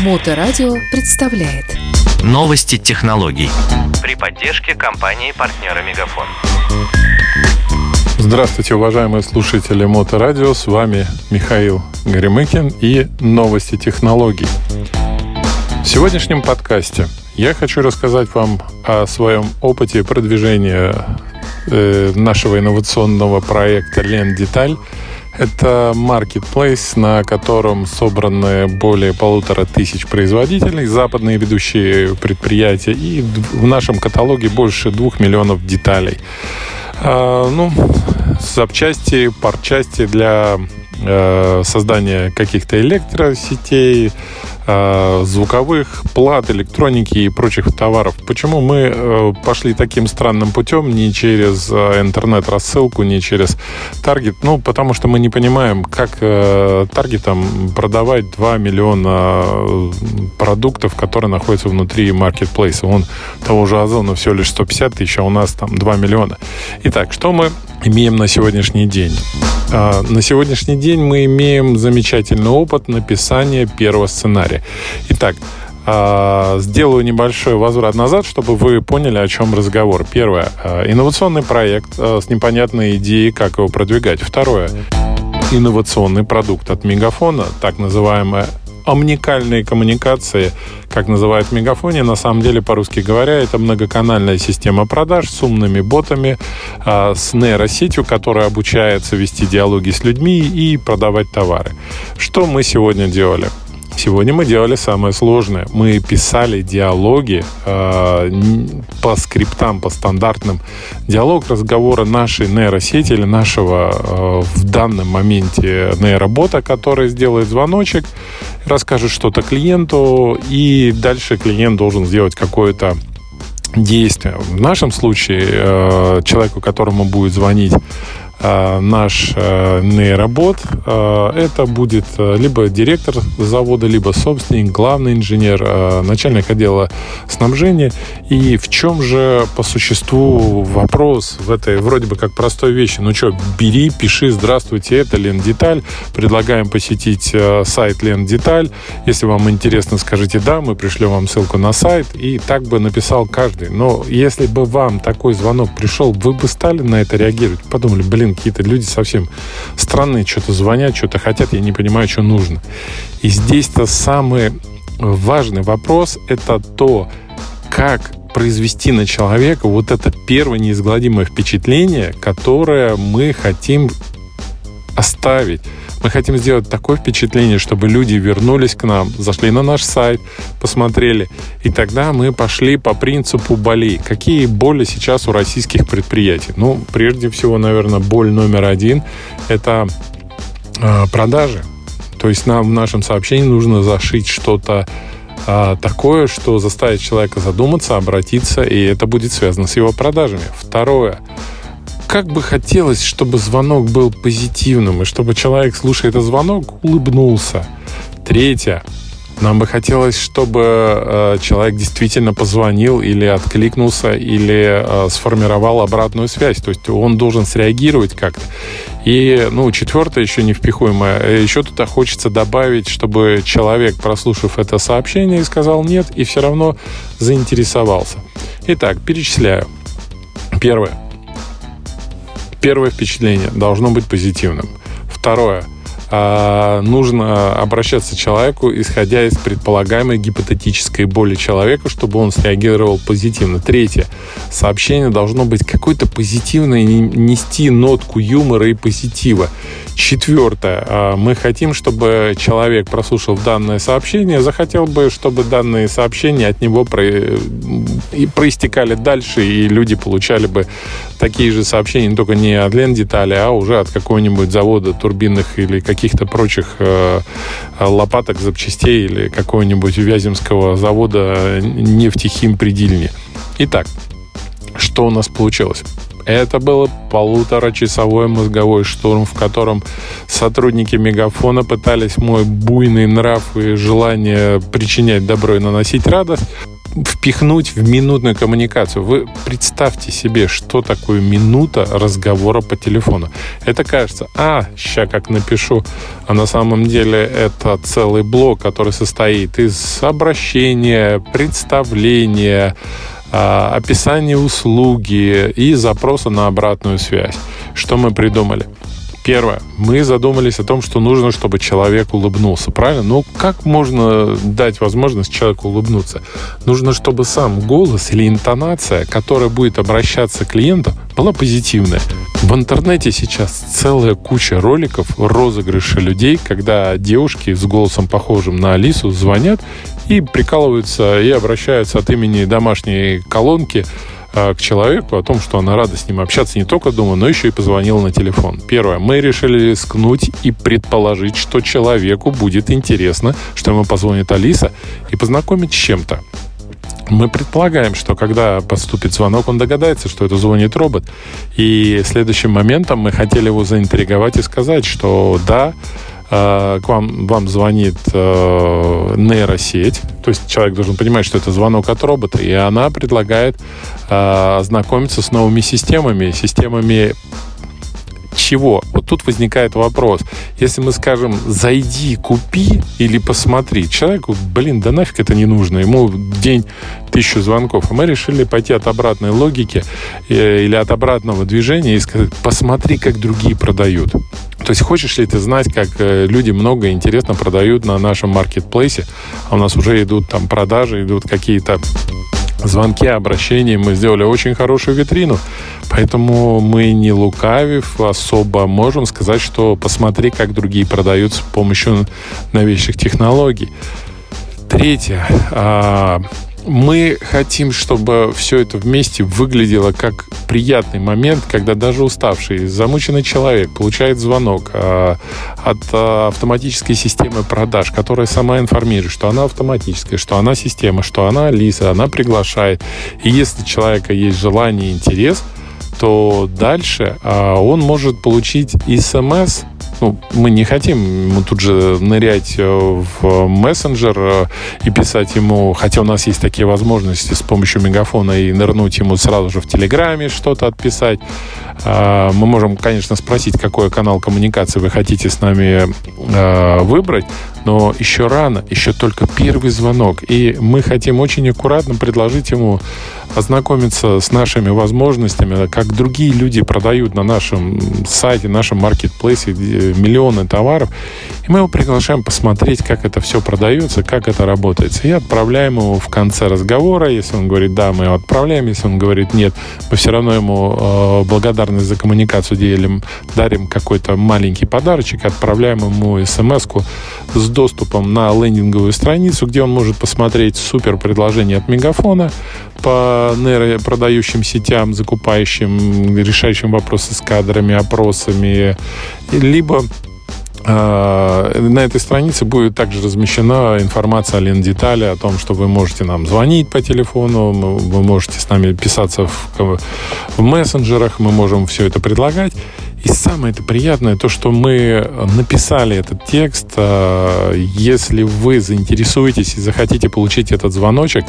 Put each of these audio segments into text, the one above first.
Моторадио представляет Новости технологий при поддержке компании-партнера Мегафон. Здравствуйте, уважаемые слушатели Моторадио. С вами Михаил Горемыкин и новости технологий. В сегодняшнем подкасте я хочу рассказать вам о своем опыте продвижения нашего инновационного проекта «Лен Деталь», это marketplace, на котором собраны более полутора тысяч производителей, западные ведущие предприятия, и в нашем каталоге больше двух миллионов деталей. А, ну, запчасти, парчасти для э, создания каких-то электросетей, Э, звуковых плат, электроники и прочих товаров. Почему мы э, пошли таким странным путем, не через э, интернет-рассылку, не через таргет? Ну, потому что мы не понимаем, как таргетом продавать 2 миллиона продуктов, которые находятся внутри маркетплейса. Он того же Озона всего лишь 150 тысяч, а у нас там 2 миллиона. Итак, что мы имеем на сегодняшний день? На сегодняшний день мы имеем замечательный опыт написания первого сценария. Итак, а, сделаю небольшой возврат назад, чтобы вы поняли, о чем разговор. Первое. А, инновационный проект а, с непонятной идеей, как его продвигать. Второе. Инновационный продукт от Мегафона, так называемая омникальные коммуникации, как называют Мегафоне, на самом деле, по-русски говоря, это многоканальная система продаж с умными ботами, с нейросетью, которая обучается вести диалоги с людьми и продавать товары. Что мы сегодня делали? Сегодня мы делали самое сложное. Мы писали диалоги э, по скриптам, по стандартным. Диалог разговора нашей нейросети или нашего э, в данном моменте нейробота, который сделает звоночек, расскажет что-то клиенту, и дальше клиент должен сделать какое-то действие. В нашем случае э, человеку, которому будет звонить наш э, нейробот, э, это будет либо директор завода, либо собственник, главный инженер, начальник отдела снабжения. И в чем же по существу вопрос в этой вроде бы как простой вещи? Ну что, бери, пиши, здравствуйте, это Лен Деталь, предлагаем посетить сайт Лен Деталь. Если вам интересно, скажите да, мы пришлем вам ссылку на сайт. И так бы написал каждый. Но если бы вам такой звонок пришел, вы бы стали на это реагировать? Подумали, блин, блин, какие-то люди совсем странные, что-то звонят, что-то хотят, я не понимаю, что нужно. И здесь-то самый важный вопрос – это то, как произвести на человека вот это первое неизгладимое впечатление, которое мы хотим оставить. Мы хотим сделать такое впечатление, чтобы люди вернулись к нам, зашли на наш сайт, посмотрели. И тогда мы пошли по принципу болей. Какие боли сейчас у российских предприятий? Ну, прежде всего, наверное, боль номер один – это э, продажи. То есть нам в нашем сообщении нужно зашить что-то а, такое, что заставит человека задуматься, обратиться, и это будет связано с его продажами. Второе как бы хотелось, чтобы звонок был позитивным, и чтобы человек, слушая этот звонок, улыбнулся. Третье. Нам бы хотелось, чтобы э, человек действительно позвонил или откликнулся, или э, сформировал обратную связь. То есть он должен среагировать как-то. И, ну, четвертое, еще не впихуемое. Э, еще туда хочется добавить, чтобы человек, прослушав это сообщение, сказал нет, и все равно заинтересовался. Итак, перечисляю. Первое Первое впечатление должно быть позитивным. Второе. А, нужно обращаться к человеку, исходя из предполагаемой гипотетической боли человека, чтобы он среагировал позитивно. Третье. Сообщение должно быть какое-то позитивное, нести нотку юмора и позитива. Четвертое. А, мы хотим, чтобы человек, прослушав данное сообщение, захотел бы, чтобы данные сообщения от него про... проистекали дальше, и люди получали бы такие же сообщения, только не от Лен Детали, а уже от какого-нибудь завода турбинных или каких-то прочих э, лопаток, запчастей или какого-нибудь Вяземского завода нефтехим предельни. Итак, что у нас получилось? Это был полуторачасовой мозговой штурм, в котором сотрудники Мегафона пытались мой буйный нрав и желание причинять добро и наносить радость впихнуть в минутную коммуникацию. Вы представьте себе, что такое минута разговора по телефону. Это кажется, а, сейчас как напишу, а на самом деле это целый блок, который состоит из обращения, представления, а, описания услуги и запроса на обратную связь. Что мы придумали? Первое. Мы задумались о том, что нужно, чтобы человек улыбнулся. Правильно? Ну, как можно дать возможность человеку улыбнуться? Нужно, чтобы сам голос или интонация, которая будет обращаться к клиенту, была позитивная. В интернете сейчас целая куча роликов розыгрыша людей, когда девушки с голосом похожим на Алису звонят и прикалываются и обращаются от имени домашней колонки к человеку о том, что она рада с ним общаться не только дома, но еще и позвонила на телефон. Первое. Мы решили рискнуть и предположить, что человеку будет интересно, что ему позвонит Алиса и познакомить с чем-то. Мы предполагаем, что когда поступит звонок, он догадается, что это звонит робот. И следующим моментом мы хотели его заинтриговать и сказать, что да, к вам, вам звонит э, нейросеть, то есть человек должен понимать, что это звонок от робота, и она предлагает э, ознакомиться с новыми системами, системами чего? Вот тут возникает вопрос. Если мы скажем «зайди, купи» или «посмотри», человеку, блин, да нафиг это не нужно. Ему день тысячу звонков. А мы решили пойти от обратной логики э, или от обратного движения и сказать «посмотри, как другие продают». То есть хочешь ли ты знать, как э, люди много интересно продают на нашем маркетплейсе, а у нас уже идут там продажи, идут какие-то звонки, обращения. Мы сделали очень хорошую витрину. Поэтому мы не лукавив особо можем сказать, что посмотри, как другие продают с помощью новейших технологий. Третье. А, мы хотим, чтобы все это вместе выглядело как приятный момент, когда даже уставший, замученный человек получает звонок э, от э, автоматической системы продаж, которая сама информирует, что она автоматическая, что она система, что она Лиса, она приглашает. И если у человека есть желание и интерес, то дальше э, он может получить смс ну, мы не хотим тут же нырять э, в мессенджер э, и писать ему, хотя у нас есть такие возможности с помощью мегафона и нырнуть ему сразу же в Телеграме что-то отписать. А, мы можем, конечно, спросить, какой канал коммуникации вы хотите с нами э, выбрать, но еще рано, еще только первый звонок. И мы хотим очень аккуратно предложить ему ознакомиться с нашими возможностями, как другие люди продают на нашем сайте, нашем маркетплейсе миллионы товаров. И мы его приглашаем посмотреть, как это все продается, как это работает. И отправляем его в конце разговора. Если он говорит «да», мы его отправляем. Если он говорит «нет», мы все равно ему э, благодарность за коммуникацию делим, дарим какой-то маленький подарочек, отправляем ему смс с доступом на лендинговую страницу, где он может посмотреть супер предложение от Мегафона по нейропродающим сетям, закупающим, решающим вопросы с кадрами, опросами, либо на этой странице будет также размещена информация о лен-детали, о том, что вы можете нам звонить по телефону, вы можете с нами писаться в, в мессенджерах, мы можем все это предлагать. И самое это приятное, то, что мы написали этот текст. А, если вы заинтересуетесь и захотите получить этот звоночек,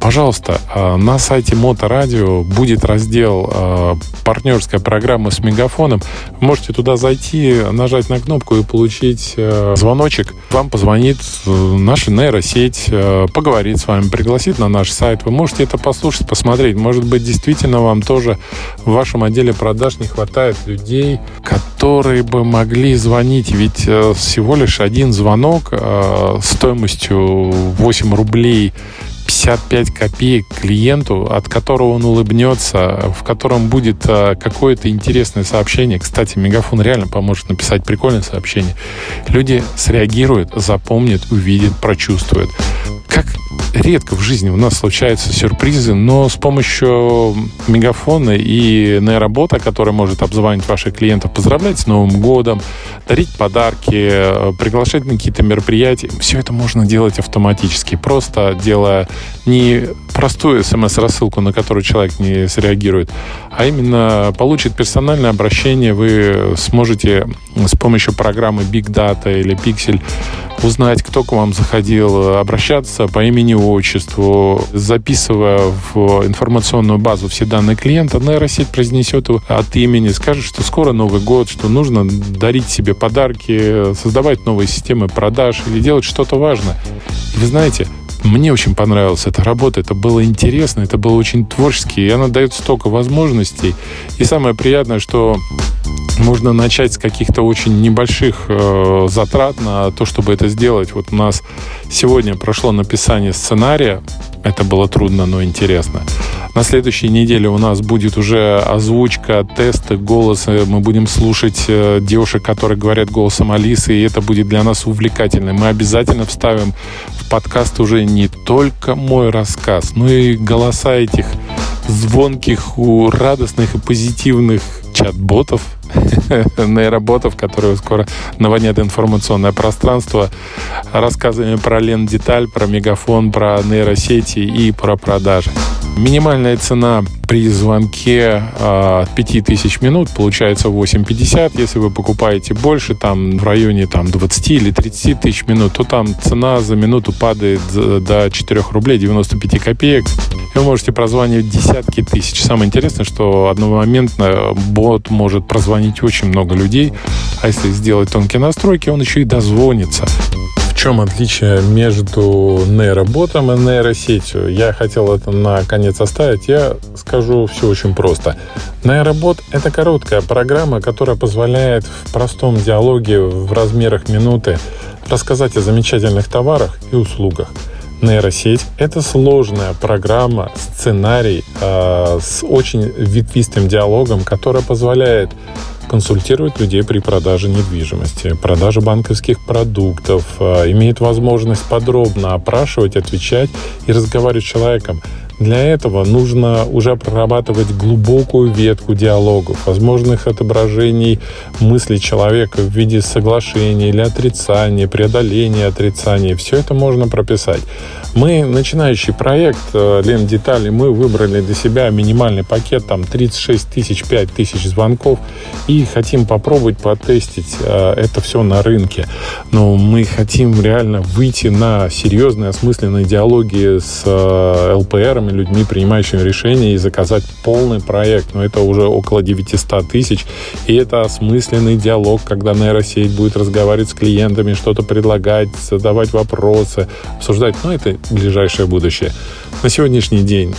пожалуйста, а, на сайте Моторадио будет раздел а, партнерская программа с мегафоном. Можете туда зайти, нажать на кнопку и получить звоночек. Вам позвонит наша нейросеть, поговорит с вами, пригласит на наш сайт. Вы можете это послушать, посмотреть. Может быть, действительно вам тоже в вашем отделе продаж не хватает людей, людей, которые бы могли звонить. Ведь э, всего лишь один звонок э, стоимостью 8 рублей 55 копеек клиенту, от которого он улыбнется, в котором будет э, какое-то интересное сообщение. Кстати, Мегафон реально поможет написать прикольное сообщение. Люди среагируют, запомнят, увидят, прочувствуют. Редко в жизни у нас случаются сюрпризы, но с помощью мегафона и нейробота, который может обзванивать ваших клиентов, поздравлять с Новым годом, дарить подарки, приглашать на какие-то мероприятия, все это можно делать автоматически, просто делая не простую смс-рассылку, на которую человек не среагирует, а именно получит персональное обращение, вы сможете с помощью программы Big Data или Pixel узнать, кто к вам заходил, обращаться по имени, отчеству, записывая в информационную базу все данные клиента, нейросеть произнесет от имени, скажет, что скоро Новый год, что нужно дарить себе подарки, создавать новые системы продаж или делать что-то важное. Вы знаете, мне очень понравилась эта работа, это было интересно, это было очень творчески, и она дает столько возможностей. И самое приятное, что можно начать с каких-то очень небольших э, затрат на то, чтобы это сделать. Вот у нас сегодня прошло написание сценария. Это было трудно, но интересно. На следующей неделе у нас будет уже озвучка, тесты голоса. Мы будем слушать э, девушек, которые говорят голосом Алисы, и это будет для нас увлекательно. Мы обязательно вставим в подкаст уже не только мой рассказ, но и голоса этих звонких, радостных и позитивных чат-ботов, нейроботов, которые скоро наводнят информационное пространство рассказами про Лен Деталь, про Мегафон, про нейросети и про продажи. Минимальная цена при звонке э, 5000 минут получается 8,50. Если вы покупаете больше, там в районе там, 20 или 30 тысяч минут, то там цена за минуту падает до 4 рублей 95 копеек. Вы можете прозванивать десятки тысяч. Самое интересное, что одномоментно бот может прозвонить очень много людей, а если сделать тонкие настройки, он еще и дозвонится чем отличие между нейроботом и нейросетью? Я хотел это наконец оставить. Я скажу все очень просто. Нейробот — это короткая программа, которая позволяет в простом диалоге в размерах минуты рассказать о замечательных товарах и услугах. Нейросеть — это сложная программа, сценарий э, с очень ветвистым диалогом, которая позволяет консультирует людей при продаже недвижимости, продаже банковских продуктов, а, имеет возможность подробно опрашивать, отвечать и разговаривать с человеком. Для этого нужно уже прорабатывать глубокую ветку диалогов, возможных отображений мыслей человека в виде соглашения или отрицания, преодоления отрицания. Все это можно прописать. Мы, начинающий проект э, Лен Детали, мы выбрали для себя минимальный пакет, там 36 тысяч, 5 тысяч звонков и хотим попробовать потестить э, это все на рынке. Но мы хотим реально выйти на серьезные, осмысленные диалоги с э, ЛПРами, людьми, принимающими решения и заказать полный проект. Но это уже около 900 тысяч. И это осмысленный диалог, когда нейросеть будет разговаривать с клиентами, что-то предлагать, задавать вопросы, обсуждать. Но это ближайшее будущее. На сегодняшний день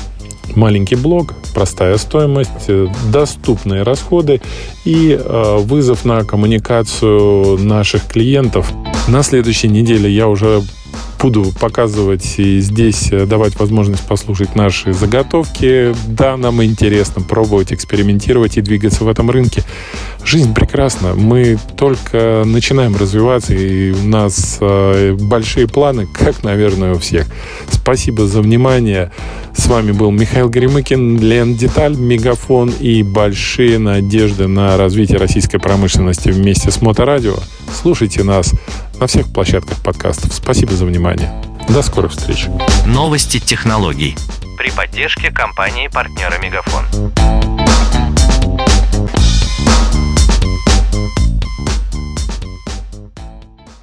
маленький блок, простая стоимость, э, доступные расходы и э, вызов на коммуникацию наших клиентов. На следующей неделе я уже буду показывать и здесь э, давать возможность послушать наши заготовки. Да, нам интересно пробовать, экспериментировать и двигаться в этом рынке. Жизнь прекрасна. Мы только начинаем развиваться, и у нас э, большие планы, как, наверное, у всех. Спасибо за внимание. С вами был Михаил Гремыкин, Лен Деталь, Мегафон и большие надежды на развитие российской промышленности вместе с Моторадио. Слушайте нас на всех площадках подкастов. Спасибо за внимание. До скорых встреч. Новости технологий при поддержке компании партнера Мегафон.